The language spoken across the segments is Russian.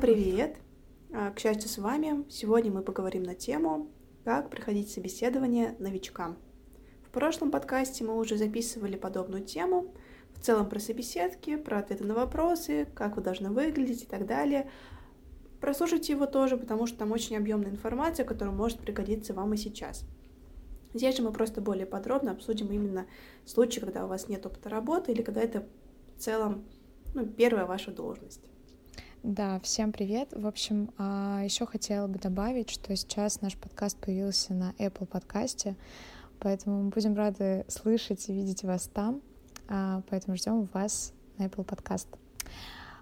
привет! А, к счастью, с вами. Сегодня мы поговорим на тему «Как проходить собеседование новичкам». В прошлом подкасте мы уже записывали подобную тему, в целом про собеседки, про ответы на вопросы, как вы должны выглядеть и так далее. Прослушайте его тоже, потому что там очень объемная информация, которая может пригодиться вам и сейчас. Здесь же мы просто более подробно обсудим именно случаи, когда у вас нет опыта работы или когда это в целом ну, первая ваша должность. Да, всем привет. В общем, а, еще хотела бы добавить, что сейчас наш подкаст появился на Apple подкасте, поэтому мы будем рады слышать и видеть вас там, а, поэтому ждем вас на Apple подкаст.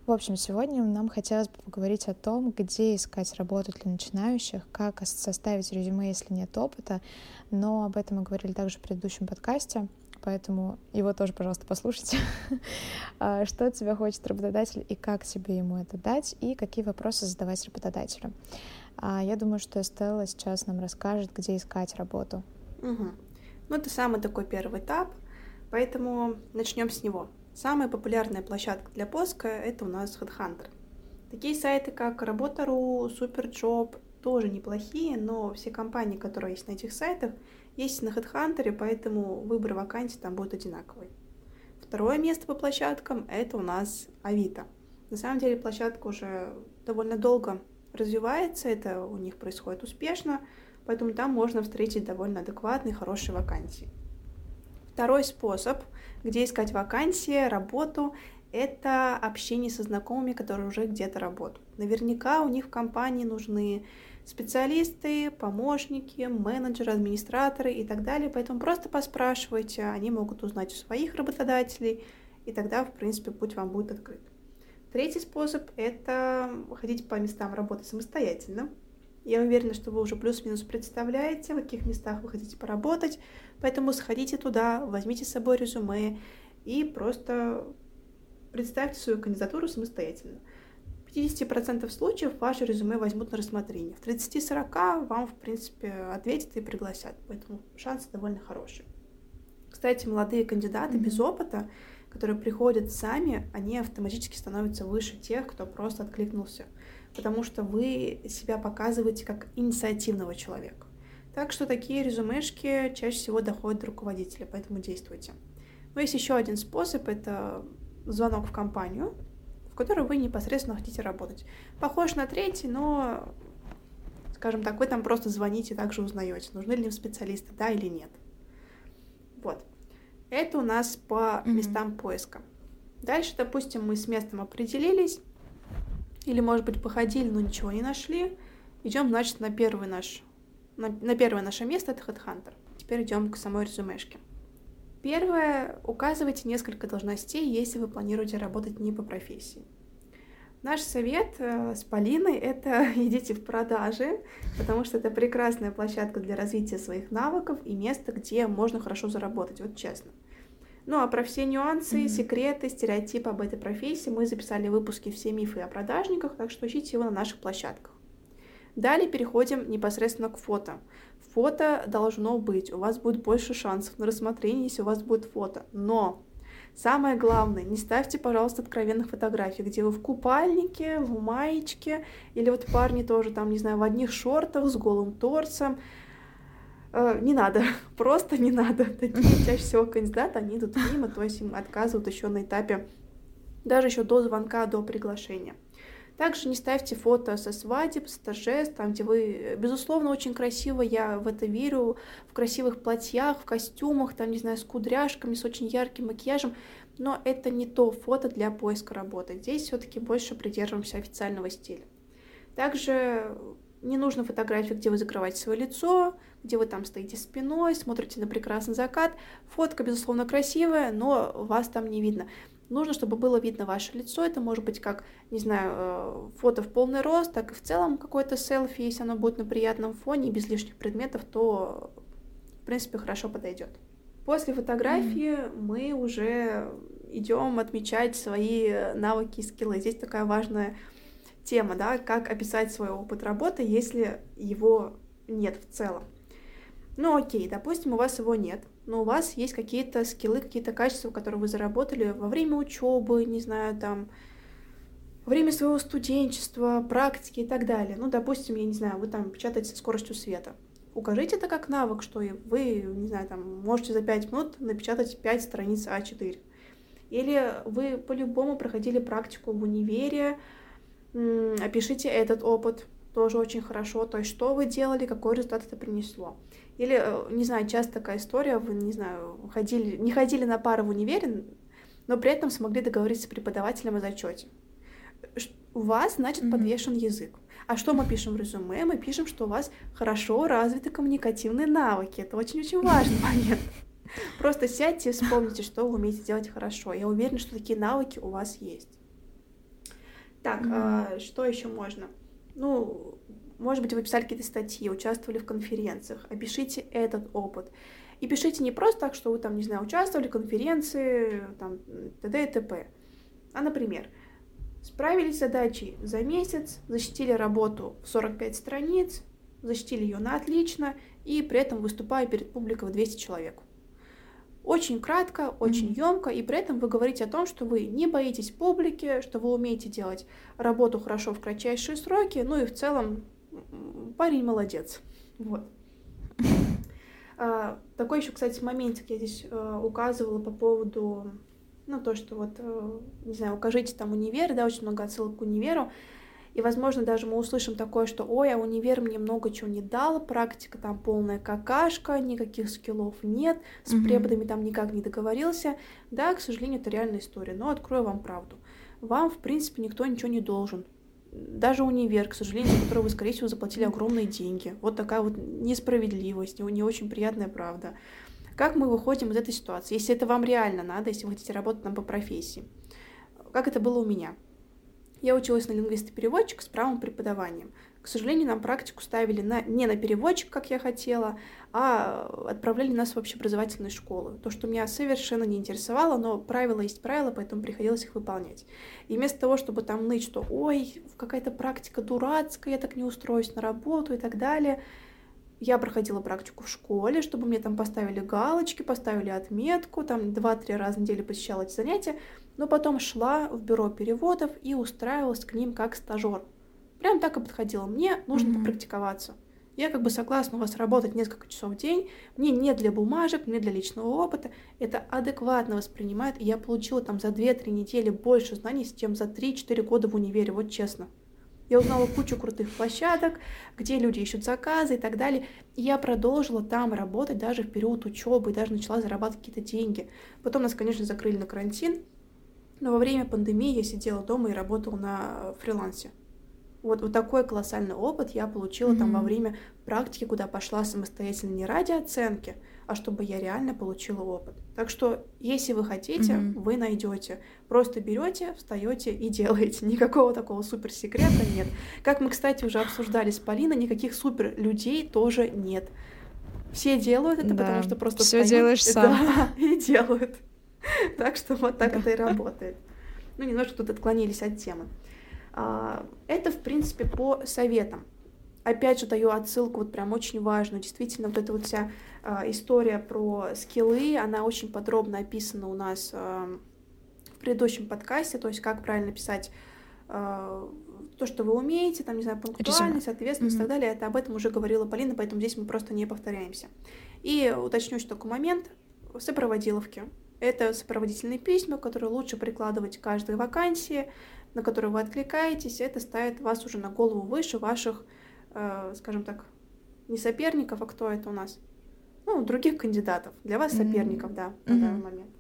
В общем, сегодня нам хотелось бы поговорить о том, где искать работу для начинающих, как составить резюме, если нет опыта, но об этом мы говорили также в предыдущем подкасте, поэтому его тоже, пожалуйста, послушайте. А, что от тебя хочет работодатель и как тебе ему это дать, и какие вопросы задавать работодателю. А, я думаю, что Стелла сейчас нам расскажет, где искать работу. Угу. Ну, это самый такой первый этап, поэтому начнем с него. Самая популярная площадка для поиска — это у нас HeadHunter. Такие сайты, как Работа.ру, Superjob, тоже неплохие, но все компании, которые есть на этих сайтах, есть на HeadHunter, поэтому выбор вакансий там будет одинаковый. Второе место по площадкам — это у нас Авито. На самом деле площадка уже довольно долго развивается, это у них происходит успешно, поэтому там можно встретить довольно адекватные, хорошие вакансии. Второй способ, где искать вакансии, работу, это общение со знакомыми, которые уже где-то работают. Наверняка у них в компании нужны специалисты, помощники, менеджеры, администраторы и так далее. Поэтому просто поспрашивайте, они могут узнать у своих работодателей, и тогда, в принципе, путь вам будет открыт. Третий способ — это ходить по местам работы самостоятельно. Я уверена, что вы уже плюс-минус представляете, в каких местах вы хотите поработать, поэтому сходите туда, возьмите с собой резюме и просто представьте свою кандидатуру самостоятельно. В 50% случаев ваше резюме возьмут на рассмотрение. В 30-40 вам, в принципе, ответят и пригласят, поэтому шансы довольно хорошие. Кстати, молодые кандидаты mm-hmm. без опыта, которые приходят сами, они автоматически становятся выше тех, кто просто откликнулся потому что вы себя показываете как инициативного человека. Так что такие резюмешки чаще всего доходят до руководителя, поэтому действуйте. Но есть еще один способ, это звонок в компанию, в которой вы непосредственно хотите работать. Похож на третий, но, скажем так, вы там просто звоните, также узнаете, нужны ли им специалисты, да или нет. Вот. Это у нас по mm-hmm. местам поиска. Дальше, допустим, мы с местом определились, или, может быть, походили, но ничего не нашли. Идем, значит, на первый наш, на, на первое наше место, это HeadHunter. Теперь идем к самой резюмешке. Первое, указывайте несколько должностей, если вы планируете работать не по профессии. Наш совет э, с Полиной — это идите в продажи, потому что это прекрасная площадка для развития своих навыков и место, где можно хорошо заработать, вот честно. Ну а про все нюансы, mm-hmm. секреты, стереотипы об этой профессии мы записали в выпуске «Все мифы о продажниках», так что ищите его на наших площадках. Далее переходим непосредственно к фото. Фото должно быть, у вас будет больше шансов на рассмотрение, если у вас будет фото. Но Самое главное, не ставьте, пожалуйста, откровенных фотографий, где вы в купальнике, в маечке, или вот парни тоже там, не знаю, в одних шортах с голым торсом. Э, не надо, просто не надо. Такие чаще всего кандидаты, они идут мимо, то есть им отказывают еще на этапе, даже еще до звонка, до приглашения. Также не ставьте фото со свадеб, с торжеств, там, где вы, безусловно, очень красиво, я в это верю, в красивых платьях, в костюмах, там, не знаю, с кудряшками, с очень ярким макияжем, но это не то фото для поиска работы. Здесь все-таки больше придерживаемся официального стиля. Также не нужно фотографии, где вы закрываете свое лицо, где вы там стоите спиной, смотрите на прекрасный закат. Фотка, безусловно, красивая, но вас там не видно. Нужно, чтобы было видно ваше лицо. Это может быть как, не знаю, э, фото в полный рост, так и в целом какое-то селфи. Если оно будет на приятном фоне и без лишних предметов, то, в принципе, хорошо подойдет. После фотографии mm-hmm. мы уже идем отмечать свои навыки и скиллы. Здесь такая важная тема, да, как описать свой опыт работы, если его нет в целом. Ну окей, допустим, у вас его нет, но у вас есть какие-то скиллы, какие-то качества, которые вы заработали во время учебы, не знаю, там, во время своего студенчества, практики и так далее. Ну, допустим, я не знаю, вы там печатаете со скоростью света. Укажите это как навык, что вы, не знаю, там, можете за 5 минут напечатать 5 страниц А4. Или вы по-любому проходили практику в универе, опишите этот опыт, тоже очень хорошо, то есть что вы делали, какой результат это принесло. Или, э, не знаю, часто такая история, вы, не знаю, ходили, не ходили на пары в универе, но при этом смогли договориться с преподавателем о зачете. У вас, значит, mm-hmm. подвешен язык. А что мы пишем в резюме? Мы пишем, что у вас хорошо развиты коммуникативные навыки. Это очень-очень важный момент. Просто сядьте и вспомните, что вы умеете делать хорошо. Я уверена, что такие навыки у вас есть. Так, mm-hmm. а, что еще можно? Ну, может быть, вы писали какие-то статьи, участвовали в конференциях. Опишите этот опыт. И пишите не просто так, что вы там, не знаю, участвовали в конференции, там, т.д. и т.п. А, например, справились с задачей за месяц, защитили работу в 45 страниц, защитили ее на отлично, и при этом выступая перед публикой в 200 человек. Очень кратко, очень mm-hmm. емко, и при этом вы говорите о том, что вы не боитесь публики, что вы умеете делать работу хорошо в кратчайшие сроки, ну и в целом парень молодец. Вот. А, такой еще, кстати, моментик я здесь а, указывала по поводу, ну, то, что вот, а, не знаю, укажите там универ, да, очень много отсылок к универу, и, возможно, даже мы услышим такое, что «Ой, а универ мне много чего не дал, практика там полная какашка, никаких скиллов нет, с преподами там никак не договорился». Да, к сожалению, это реальная история, но открою вам правду. Вам, в принципе, никто ничего не должен. Даже универ, к сожалению, за который вы, скорее всего, заплатили огромные деньги. Вот такая вот несправедливость, не очень приятная правда. Как мы выходим из этой ситуации? Если это вам реально надо, если вы хотите работать там по профессии. Как это было у меня? Я училась на лингвиста-переводчика с правом преподаванием. К сожалению, нам практику ставили на, не на переводчик, как я хотела, а отправляли нас в общеобразовательную школу. То, что меня совершенно не интересовало, но правила есть правила, поэтому приходилось их выполнять. И вместо того, чтобы там ныть, что «Ой, какая-то практика дурацкая, я так не устроюсь на работу» и так далее, я проходила практику в школе, чтобы мне там поставили галочки, поставили отметку, там 2-3 раза в неделю посещала эти занятия, но потом шла в бюро переводов и устраивалась к ним как стажер. Прям так и подходило. Мне нужно mm-hmm. попрактиковаться. Я как бы согласна у вас работать несколько часов в день. Мне не для бумажек, не для личного опыта. Это адекватно воспринимает. И я получила там за 2-3 недели больше знаний, чем за 3-4 года в универе, вот честно. Я узнала кучу крутых площадок, где люди ищут заказы и так далее. И я продолжила там работать даже в период учебы, даже начала зарабатывать какие-то деньги. Потом нас, конечно, закрыли на карантин, но во время пандемии я сидела дома и работала на фрилансе. Вот, вот такой колоссальный опыт я получила mm-hmm. там во время практики, куда пошла самостоятельно не ради оценки, а чтобы я реально получила опыт. Так что, если вы хотите, mm-hmm. вы найдете. Просто берете, встаете и делаете. Никакого такого супер секрета нет. Как мы, кстати, уже обсуждали с Полиной, никаких супер людей тоже нет. Все делают это, да. потому что просто все делаешь сам. Да, и делают. Так что вот так это и работает. Ну, немножко тут отклонились от темы. А, это, в принципе, по советам. Опять же, даю отсылку, вот прям очень важную. Действительно, вот эта вот вся а, история про скиллы, она очень подробно описана у нас а, в предыдущем подкасте, то есть как правильно писать то, что вы умеете, там, не знаю, пунктуальность, ответственность mm-hmm. и так далее, это об этом уже говорила Полина, поэтому здесь мы просто не повторяемся. И уточню еще такой момент. Сопроводиловки. Это сопроводительные письма, которые лучше прикладывать к каждой вакансии, на которую вы откликаетесь. Это ставит вас уже на голову выше ваших, э, скажем так, не соперников, а кто это у нас? Ну, других кандидатов. Для вас соперников, mm-hmm. да, на mm-hmm. данный момент.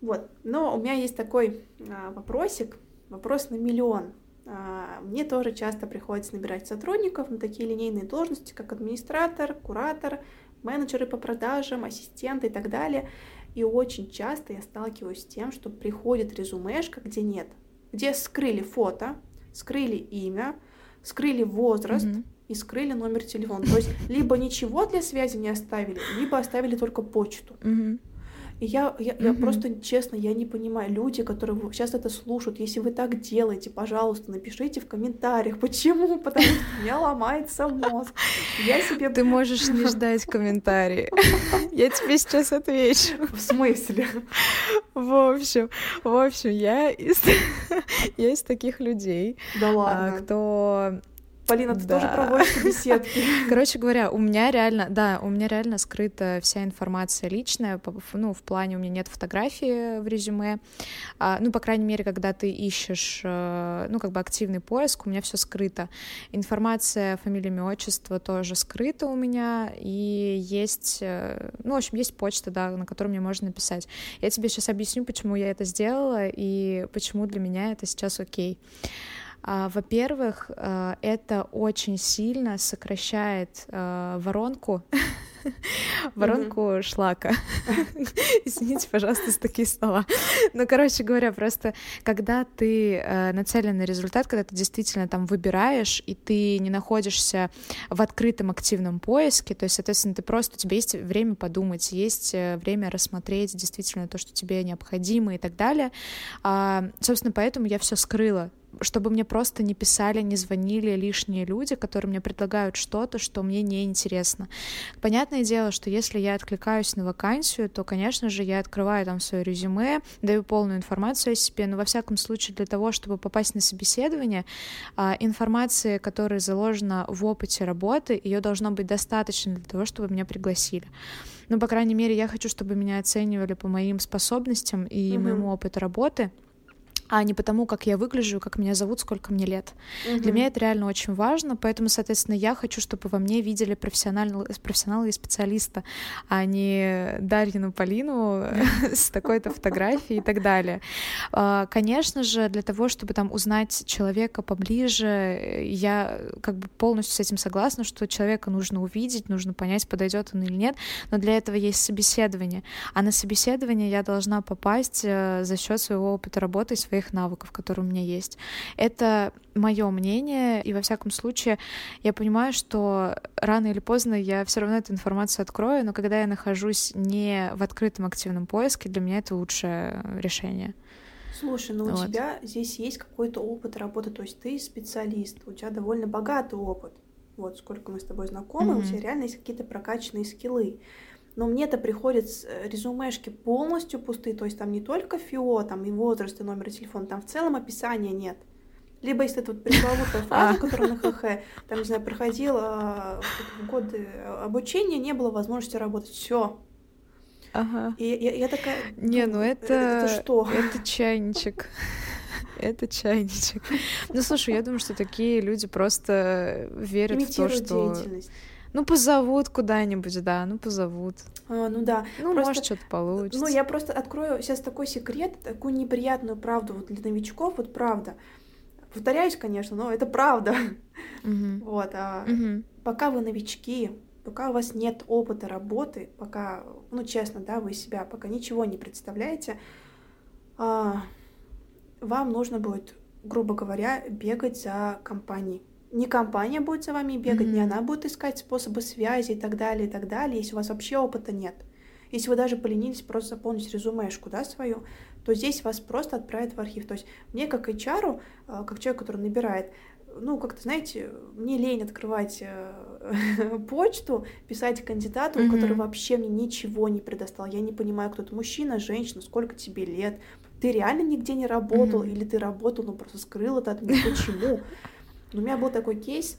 Вот. Но у меня есть такой а, вопросик, вопрос на миллион. А, мне тоже часто приходится набирать сотрудников на такие линейные должности, как администратор, куратор, менеджеры по продажам, ассистенты и так далее. И очень часто я сталкиваюсь с тем, что приходит резюмешка, где нет, где скрыли фото, скрыли имя, скрыли возраст mm-hmm. и скрыли номер телефона. То есть либо ничего для связи не оставили, либо оставили только почту. Mm-hmm. И я, я, я просто, честно, я не понимаю, люди, которые сейчас это слушают, если вы так делаете, пожалуйста, напишите в комментариях, почему, потому что у меня ломается мозг. Я себе... Ты можешь не ждать комментарии. Я тебе сейчас отвечу. В смысле? В общем, в общем, я из, я из таких людей, да ладно. кто Полина, ты да. тоже проводишь беседки. Короче говоря, у меня реально, да, у меня реально скрыта вся информация личная, ну, в плане у меня нет фотографии в резюме, а, ну, по крайней мере, когда ты ищешь, э, ну, как бы активный поиск, у меня все скрыто. Информация, фамилия, имя, отчество тоже скрыта у меня, и есть, э, ну, в общем, есть почта, да, на которую мне можно написать. Я тебе сейчас объясню, почему я это сделала, и почему для меня это сейчас окей. Okay. А, во-первых, э, это очень сильно сокращает э, воронку воронку шлака. Извините, пожалуйста, за такие слова. Ну, короче говоря, просто когда ты э, нацелен на результат, когда ты действительно там выбираешь, и ты не находишься в открытом активном поиске, то есть, соответственно, ты просто, у тебя есть время подумать, есть э, время рассмотреть действительно то, что тебе необходимо и так далее. А, собственно, поэтому я все скрыла чтобы мне просто не писали, не звонили лишние люди, которые мне предлагают что-то, что мне не интересно. Понятное дело, что если я откликаюсь на вакансию, то, конечно же, я открываю там свое резюме, даю полную информацию о себе, но во всяком случае для того, чтобы попасть на собеседование, а, информации, которая заложена в опыте работы, ее должно быть достаточно для того, чтобы меня пригласили. Ну, по крайней мере, я хочу, чтобы меня оценивали по моим способностям и mm-hmm. моему опыту работы а не потому, как я выгляжу, как меня зовут, сколько мне лет. Угу. Для меня это реально очень важно, поэтому, соответственно, я хочу, чтобы во мне видели профессионального, профессионала и специалиста, а не Дарьину Полину с такой-то фотографией и так далее. А, конечно же, для того, чтобы там узнать человека поближе, я как бы полностью с этим согласна, что человека нужно увидеть, нужно понять, подойдет он или нет, но для этого есть собеседование. А на собеседование я должна попасть э, за счет своего опыта работы и своих своих навыков, которые у меня есть. Это мое мнение, и во всяком случае я понимаю, что рано или поздно я все равно эту информацию открою, но когда я нахожусь не в открытом активном поиске, для меня это лучшее решение. Слушай, ну вот. у тебя здесь есть какой-то опыт работы, то есть ты специалист, у тебя довольно богатый опыт. Вот сколько мы с тобой знакомы, mm-hmm. у тебя реально есть какие-то прокачанные скиллы. Но мне-то приходят э, резюмешки полностью пустые, то есть там не только ФИО, там и возраст, и номер телефона, там в целом описания нет. Либо если это вот пресловутая фраза, которая на ХХ, там, не знаю, проходила в годы обучения, не было возможности работать. Все. Ага. И я, я такая... Не, ну это... Это что? Это чайничек. Это чайничек. Ну, слушай, я думаю, что такие люди просто верят в то, что... Ну, позовут куда-нибудь, да, ну, позовут. А, ну да. Ну, просто, может, что-то получится. Ну, я просто открою сейчас такой секрет, такую неприятную правду вот для новичков, вот правда. Повторяюсь, конечно, но это правда. Угу. Вот, а угу. пока вы новички, пока у вас нет опыта работы, пока, ну, честно, да, вы себя пока ничего не представляете, а, вам нужно будет, грубо говоря, бегать за компанией не компания будет за вами бегать, mm-hmm. не она будет искать способы связи и так далее, и так далее, если у вас вообще опыта нет. Если вы даже поленились просто заполнить резюмешку, да, свою, то здесь вас просто отправят в архив. То есть мне как HR, а, как человек, который набирает, ну, как-то, знаете, мне лень открывать э, почту, писать кандидату, mm-hmm. который вообще мне ничего не предоставил. Я не понимаю, кто это мужчина, женщина, сколько тебе лет. Ты реально нигде не работал, mm-hmm. или ты работал, но просто скрыл это от меня. Почему? У меня был такой кейс,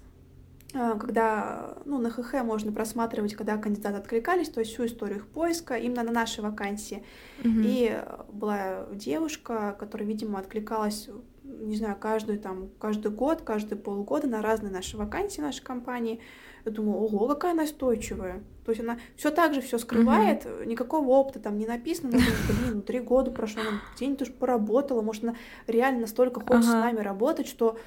э, когда ну, на ХХ можно просматривать, когда кандидаты откликались, то есть всю историю их поиска именно на нашей вакансии. Mm-hmm. И была девушка, которая, видимо, откликалась, не знаю, каждый, там, каждый год, каждые полгода на разные наши вакансии нашей компании. Я думаю, ого, какая настойчивая. То есть она все так же все скрывает, mm-hmm. никакого опыта там не написано. Но, блин, ну три года прошло, она где-нибудь уже поработала, может, она реально настолько хочет uh-huh. с нами работать, что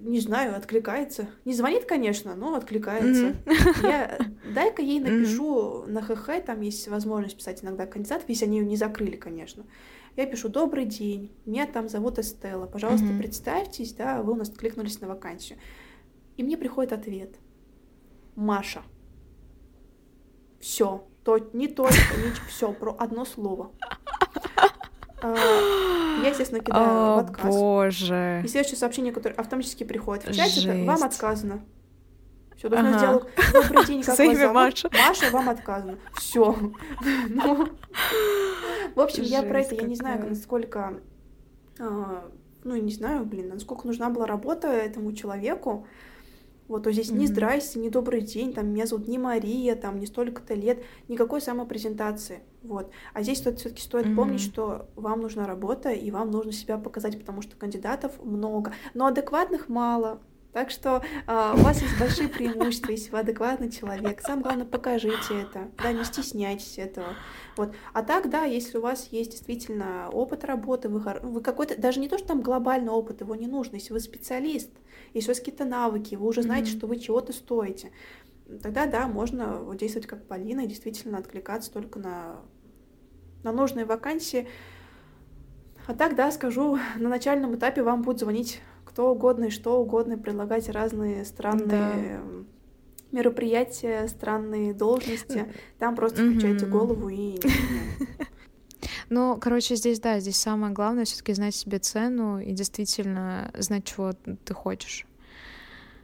не знаю, откликается. Не звонит, конечно, но откликается. Mm-hmm. Я дай-ка ей напишу mm-hmm. на ХХ, там есть возможность писать иногда кандидатов, если они ее не закрыли, конечно. Я пишу «Добрый день, меня там зовут Эстелла, пожалуйста, mm-hmm. представьтесь, да, вы у нас откликнулись на вакансию». И мне приходит ответ «Маша». Все, То, не только, не все, про одно слово. А, я, естественно, кидаю О, в отказ. боже. И следующее сообщение, которое автоматически приходит в чате, это «Вам отказано». Все, должна ага. сделать «Добрый день, как вас зовут?» Маша. Маша, вам отказано. Все. Ну, в общем, я про это, я не знаю, насколько... А, ну, не знаю, блин, насколько нужна была работа этому человеку, вот, то здесь mm-hmm. ни здрасте, ни добрый день, там, меня зовут не Мария, там, не столько-то лет, никакой самопрезентации, вот. А здесь все-таки стоит mm-hmm. помнить, что вам нужна работа, и вам нужно себя показать, потому что кандидатов много, но адекватных мало, так что э, у вас есть большие преимущества, если вы адекватный человек. Самое главное, покажите это, да, не стесняйтесь этого. Вот. А так, да, если у вас есть действительно опыт работы, вы, вы какой-то, даже не то, что там глобальный опыт, его не нужно, если вы специалист, если у вас какие-то навыки, вы уже знаете, mm-hmm. что вы чего-то стоите, тогда, да, можно действовать как Полина и действительно откликаться только на, на нужные вакансии. А так, да, скажу, на начальном этапе вам будут звонить кто угодно и что угодно, предлагать разные странные да. мероприятия, странные должности. Там просто включайте голову и... Ну, короче, здесь, да, здесь самое главное все таки знать себе цену и действительно знать, чего ты хочешь.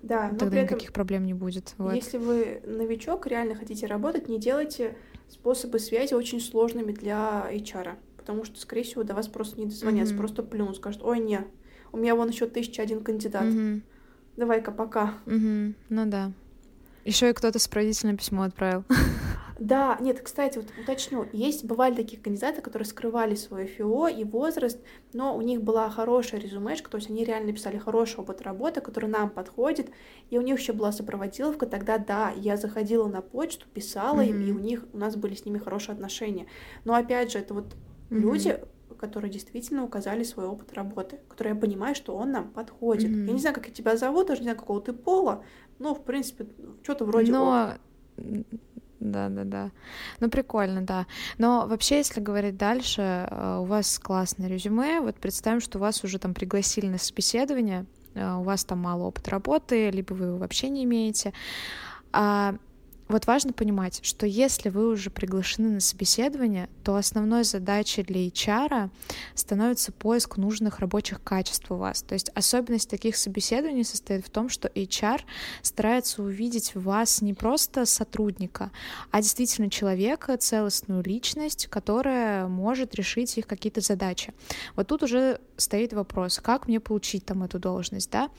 Да, но Тогда никаких проблем не будет. Вот. Если вы новичок, реально хотите работать, не делайте способы связи очень сложными для HR, потому что, скорее всего, до вас просто не дозвонятся, mm-hmm. просто плюнут, скажут, ой, не, у меня вон еще тысяча один кандидат. Угу. Давай-ка пока. Угу. Ну да. Еще и кто-то сопроводительное письмо отправил. Да, нет, кстати, вот уточню, есть, бывали такие кандидаты, которые скрывали свое ФИО и возраст, но у них была хорошая резюмешка, то есть они реально писали хороший опыт работы, который нам подходит, и у них еще была сопроводиловка, тогда да, я заходила на почту, писала mm-hmm. им, и у них, у нас были с ними хорошие отношения. Но опять же, это вот mm-hmm. люди, которые действительно указали свой опыт работы, который я понимаю, что он нам подходит. Mm-hmm. Я не знаю, как тебя зовут, даже не знаю, какого ты пола, но, в принципе, что-то вроде но... Да, да, да. Ну, прикольно, да. Но вообще, если говорить дальше, э, у вас классное резюме. Вот представим, что вас уже там пригласили на собеседование, э, у вас там мало опыта работы, либо вы его вообще не имеете. А вот важно понимать, что если вы уже приглашены на собеседование, то основной задачей для HR становится поиск нужных рабочих качеств у вас. То есть особенность таких собеседований состоит в том, что HR старается увидеть в вас не просто сотрудника, а действительно человека, целостную личность, которая может решить их какие-то задачи. Вот тут уже стоит вопрос, как мне получить там эту должность, да?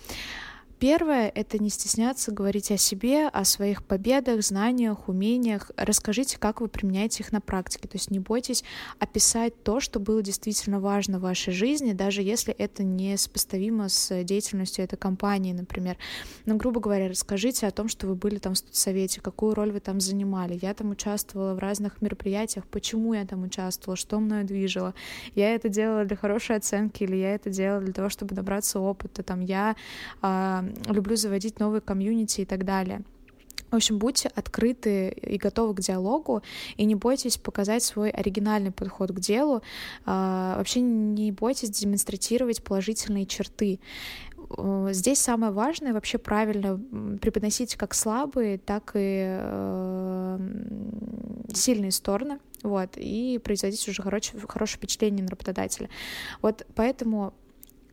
Первое — это не стесняться говорить о себе, о своих победах, знаниях, умениях. Расскажите, как вы применяете их на практике. То есть не бойтесь описать то, что было действительно важно в вашей жизни, даже если это не сопоставимо с деятельностью этой компании, например. Но, ну, грубо говоря, расскажите о том, что вы были там в студсовете, какую роль вы там занимали. Я там участвовала в разных мероприятиях, почему я там участвовала, что мною движило. Я это делала для хорошей оценки или я это делала для того, чтобы набраться опыта. Там я а, люблю заводить новые комьюнити и так далее. В общем, будьте открыты и готовы к диалогу, и не бойтесь показать свой оригинальный подход к делу. А, вообще не бойтесь демонстрировать положительные черты. Здесь самое важное вообще правильно преподносить как слабые, так и э, сильные стороны, вот, и производить уже хорошее, хорошее впечатление на работодателя. Вот поэтому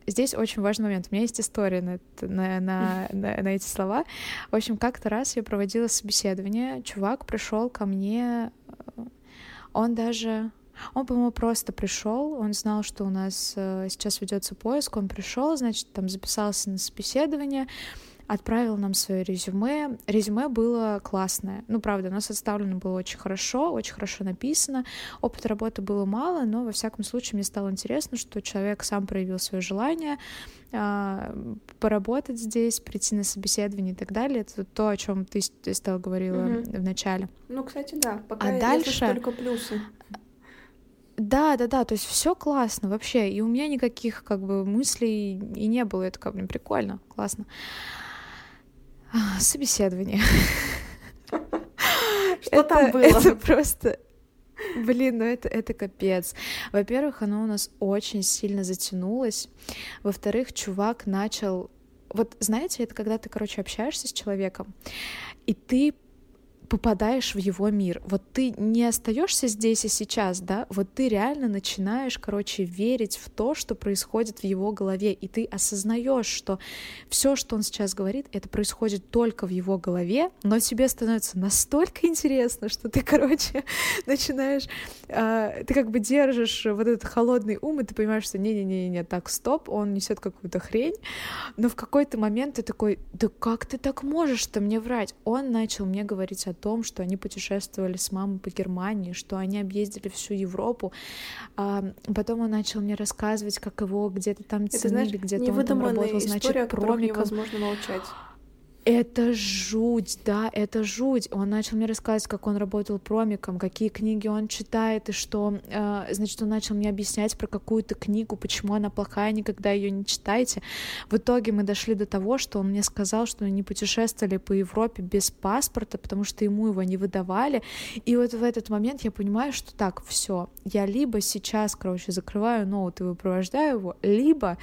здесь очень важный момент. У меня есть история на, на, на, на, на эти слова. В общем, как-то раз я проводила собеседование, чувак пришел ко мне, э, он даже он, по-моему, просто пришел, он знал, что у нас э, сейчас ведется поиск, он пришел, значит, там записался на собеседование, отправил нам свое резюме. Резюме было классное. Ну, правда, оно составлено было очень хорошо, очень хорошо написано. Опыта работы было мало, но, во всяком случае, мне стало интересно, что человек сам проявил свое желание а, поработать здесь, прийти на собеседование и так далее. Это то, о чем ты, ты стала говорила угу. в начале. Ну, кстати, да. Пока а дальше только плюсы. Да, да, да, то есть все классно вообще, и у меня никаких как бы мыслей и не было, это как бы прикольно, классно. Собеседование. Что там было? Это просто... Блин, ну это, это капец. Во-первых, оно у нас очень сильно затянулось. Во-вторых, чувак начал... Вот знаете, это когда ты, короче, общаешься с человеком, и ты попадаешь в его мир. Вот ты не остаешься здесь и сейчас, да, вот ты реально начинаешь, короче, верить в то, что происходит в его голове, и ты осознаешь, что все, что он сейчас говорит, это происходит только в его голове, но тебе становится настолько интересно, что ты, короче, начинаешь, э, ты как бы держишь вот этот холодный ум, и ты понимаешь, что не-не-не, так, стоп, он несет какую-то хрень, но в какой-то момент ты такой, да как ты так можешь-то мне врать? Он начал мне говорить о том, что они путешествовали с мамой по Германии, что они объездили всю Европу. А потом он начал мне рассказывать, как его где-то там ценили, где-то он там работал, значит, история, промиком. невозможно молчать. Это жуть, да, это жуть. Он начал мне рассказывать, как он работал промиком, какие книги он читает, и что, э, значит, он начал мне объяснять про какую-то книгу, почему она плохая, никогда ее не читайте. В итоге мы дошли до того, что он мне сказал, что они путешествовали по Европе без паспорта, потому что ему его не выдавали. И вот в этот момент я понимаю, что так, все, я либо сейчас, короче, закрываю ноут и выпровождаю его, либо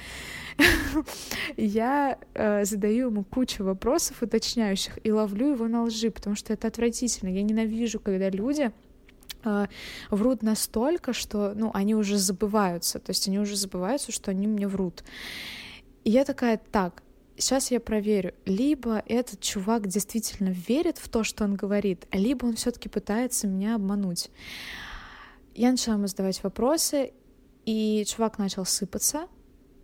я э, задаю ему кучу вопросов, вопросов уточняющих и ловлю его на лжи, потому что это отвратительно. Я ненавижу, когда люди э, врут настолько, что, ну, они уже забываются, то есть они уже забываются, что они мне врут. И я такая, так, сейчас я проверю, либо этот чувак действительно верит в то, что он говорит, либо он все-таки пытается меня обмануть. Я начала ему задавать вопросы, и чувак начал сыпаться,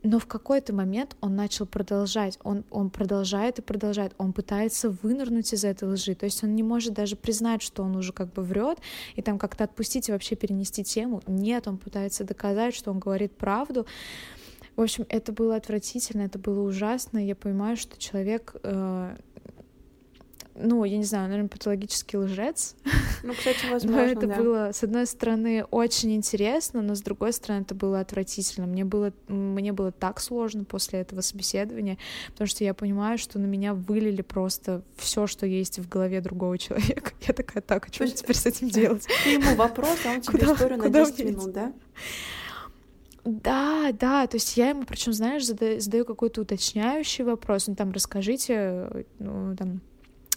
но в какой-то момент он начал продолжать, он, он продолжает и продолжает, он пытается вынырнуть из этой лжи, то есть он не может даже признать, что он уже как бы врет, и там как-то отпустить и вообще перенести тему. Нет, он пытается доказать, что он говорит правду. В общем, это было отвратительно, это было ужасно. Я понимаю, что человек э, ну, я не знаю, наверное, патологический лжец. Ну, кстати, возможно, Но это да. было, с одной стороны, очень интересно, но с другой стороны, это было отвратительно. Мне было, мне было так сложно после этого собеседования, потому что я понимаю, что на меня вылили просто все, что есть в голове другого человека. Я такая, так, а что есть... теперь с этим делать? Ты ему вопрос, а он тебе историю на 10 минут, да? Да, да, то есть я ему, причем, знаешь, задаю, задаю какой-то уточняющий вопрос, ну там расскажите, ну там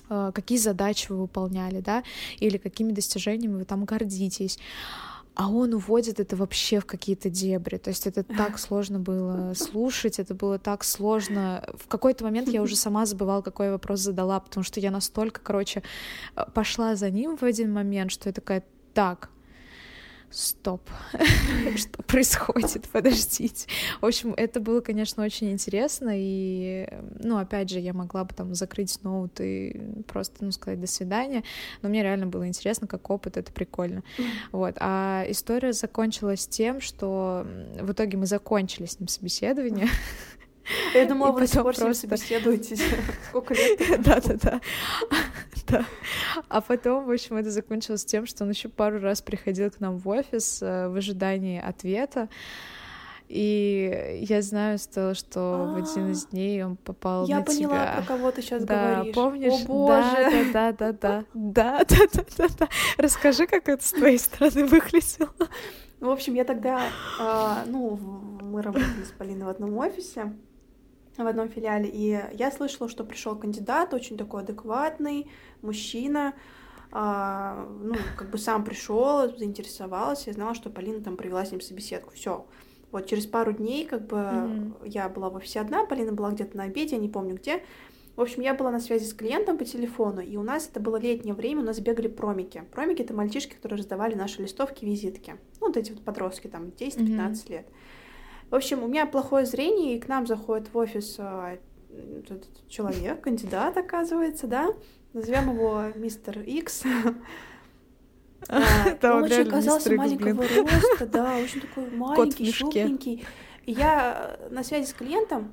какие задачи вы выполняли, да, или какими достижениями вы там гордитесь а он уводит это вообще в какие-то дебри. То есть это так сложно было слушать, это было так сложно. В какой-то момент я уже сама забывала, какой вопрос задала, потому что я настолько, короче, э, пошла за ним в один момент, что я такая, так, стоп, что происходит, подождите. В общем, это было, конечно, очень интересно, и, ну, опять же, я могла бы там закрыть ноут и просто, ну, сказать до свидания, но мне реально было интересно, как опыт, это прикольно. Вот, а история закончилась тем, что в итоге мы закончили с ним собеседование, я думала, вы до сих пор просто... собеседуетесь. Сколько лет? Да-да-да. Да. А потом, в общем, это закончилось тем, что он еще пару раз приходил к нам в офис э, в ожидании ответа. И я знаю, что, что в один из дней он попал я на тебя. Я поняла, про кого ты сейчас да, говоришь. помнишь? О, боже! Да, да, да, да, да, да, да, да, да. Расскажи, как это с твоей стороны выглядело. В общем, я тогда, э, ну, мы работали с Полиной в одном офисе, в одном филиале, и я слышала, что пришел кандидат, очень такой адекватный мужчина, а, ну, как бы сам пришел, заинтересовался, я знала, что Полина там провела с ним собеседку, все. Вот через пару дней, как бы, mm-hmm. я была в офисе одна, Полина была где-то на обеде, я не помню где. В общем, я была на связи с клиентом по телефону, и у нас это было летнее время, у нас бегали промики. Промики — это мальчишки, которые раздавали наши листовки, визитки. Ну, вот эти вот подростки, там, 10-15 mm-hmm. лет. В общем, у меня плохое зрение, и к нам заходит в офис а, этот человек, кандидат, оказывается, да? Назовем его мистер Икс. Да, он очень оказался маленького роста, да, очень такой маленький, щупленький. И я на связи с клиентом,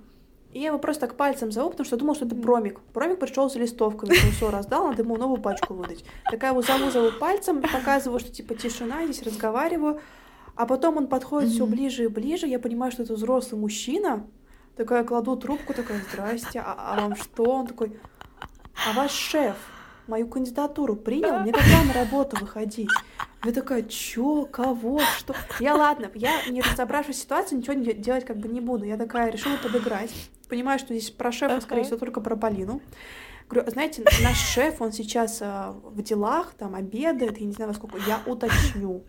и я его просто так пальцем зову, потому что думал, что это промик. Промик пришел за листовками, он все раздал, надо ему новую пачку выдать. Такая его зову, зову пальцем, показываю, что типа тишина, здесь разговариваю. А потом он подходит mm-hmm. все ближе и ближе, я понимаю, что это взрослый мужчина. Такая кладу трубку, такая, здрасте, а, а вам что? Он такой, а ваш шеф мою кандидатуру принял, мне когда на работу выходить? Я такая, чё, кого, что? Я, ладно, я, не разобравшись в ситуации, ничего делать как бы не буду. Я такая решила подыграть. Понимаю, что здесь про шефа, скорее всего, только про Полину. Говорю, знаете, наш шеф, он сейчас а, в делах, там, обедает, я не знаю во сколько, я уточню.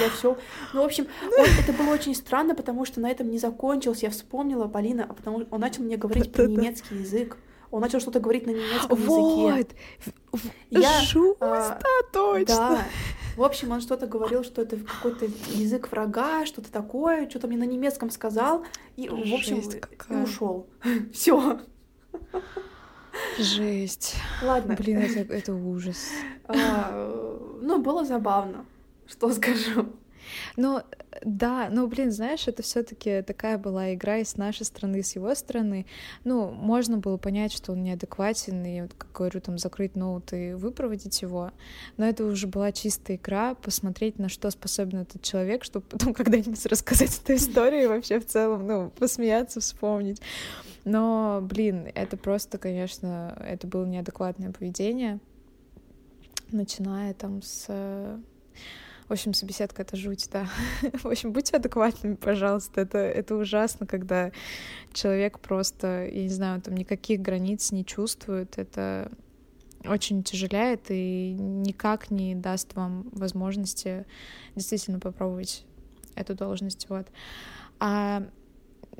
Я все. Ну, в общем, он, это было очень странно, потому что на этом не закончился. Я вспомнила Полина, а потому он начал мне говорить про немецкий язык. Он начал что-то говорить на немецком вот. языке. Я, Жуст, а, точно. Да. В общем, он что-то говорил, что это какой-то язык врага, что-то такое, что-то мне на немецком сказал, и, Жесть в общем, какая. и ушел. Все. Жесть. Ладно. Блин, это, это ужас. А, ну, было забавно, что скажу. Ну, да, но, блин, знаешь, это все таки такая была игра и с нашей стороны, и с его стороны. Ну, можно было понять, что он неадекватен, и, вот, как говорю, там, закрыть ноут и выпроводить его, но это уже была чистая игра, посмотреть, на что способен этот человек, чтобы потом когда-нибудь рассказать эту историю и вообще в целом, ну, посмеяться, вспомнить. Но, блин, это просто, конечно, это было неадекватное поведение, начиная там с в общем, собеседка — это жуть, да. В общем, будьте адекватными, пожалуйста. Это, это ужасно, когда человек просто, я не знаю, там никаких границ не чувствует. Это очень утяжеляет и никак не даст вам возможности действительно попробовать эту должность. Вот. А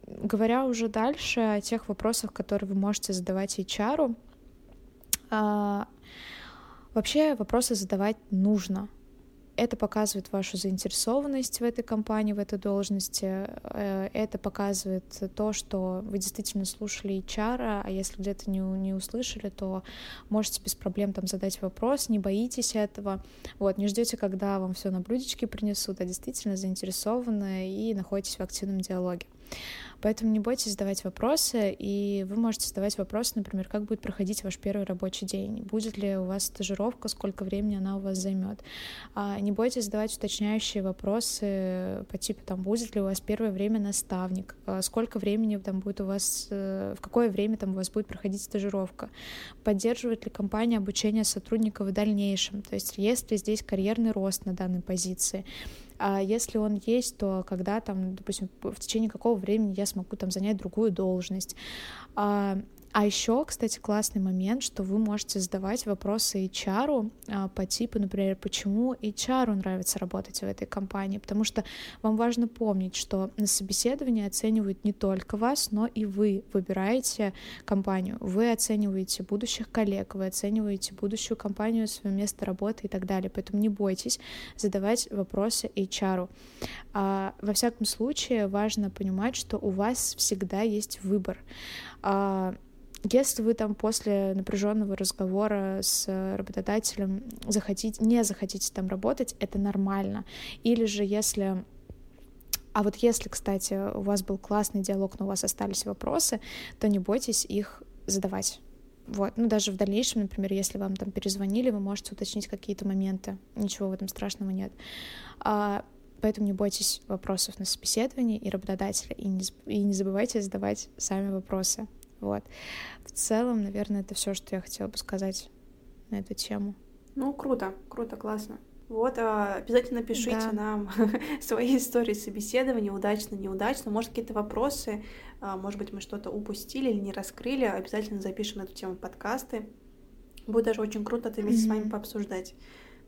говоря уже дальше о тех вопросах, которые вы можете задавать HR, а, вообще вопросы задавать нужно — это показывает вашу заинтересованность в этой компании, в этой должности. Э, это показывает то, что вы действительно слушали HR, а если где-то не, не услышали, то можете без проблем там задать вопрос, не боитесь этого. Вот, не ждете, когда вам все на блюдечке принесут, а действительно заинтересованы и находитесь в активном диалоге. Поэтому не бойтесь задавать вопросы, и вы можете задавать вопросы, например, как будет проходить ваш первый рабочий день, будет ли у вас стажировка, сколько времени она у вас займет. А, не бойтесь задавать уточняющие вопросы по типу, там, будет ли у вас первое время наставник, а, сколько времени там будет у вас, э, в какое время там у вас будет проходить стажировка, поддерживает ли компания обучение сотрудников в дальнейшем, то есть есть ли здесь карьерный рост на данной позиции, а если он есть, то когда там, допустим, в течение какого времени я смогу там занять другую должность. А, а еще, кстати, классный момент, что вы можете задавать вопросы HR а, по типу, например, почему HR нравится работать в этой компании, потому что вам важно помнить, что на собеседовании оценивают не только вас, но и вы выбираете компанию, вы оцениваете будущих коллег, вы оцениваете будущую компанию, свое место работы и так далее, поэтому не бойтесь задавать вопросы HR. А, во всяком случае, важно понимать, что у вас всегда есть выбор. А, если вы там после напряженного разговора с работодателем захотите, не захотите там работать, это нормально. Или же если а вот если, кстати, у вас был классный диалог, но у вас остались вопросы, то не бойтесь их задавать. Вот. Ну, даже в дальнейшем, например, если вам там перезвонили, вы можете уточнить какие-то моменты. Ничего в этом страшного нет. А, поэтому не бойтесь вопросов на собеседовании и работодателя. И не, и не забывайте задавать сами вопросы. Вот. В целом, наверное, это все, что я хотела бы сказать на эту тему. Ну, круто, круто, классно. Вот, а, обязательно пишите да. нам свои истории собеседования, удачно, неудачно. Может, какие-то вопросы, а, может быть, мы что-то упустили или не раскрыли. Обязательно запишем эту тему подкасты. Будет даже очень круто это вместе mm-hmm. с вами пообсуждать.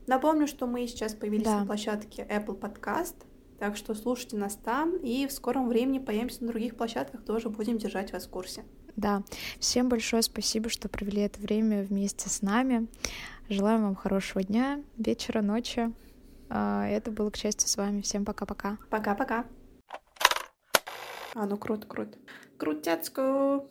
Напомню, что мы сейчас появились да. на площадке Apple Podcast, так что слушайте нас там, и в скором времени появимся на других площадках, тоже будем держать вас в курсе. Да, всем большое спасибо, что провели это время вместе с нами. Желаем вам хорошего дня, вечера, ночи. А, это было, к счастью, с вами. Всем пока-пока. Пока-пока. А, ну круто, круто. Крутяцко.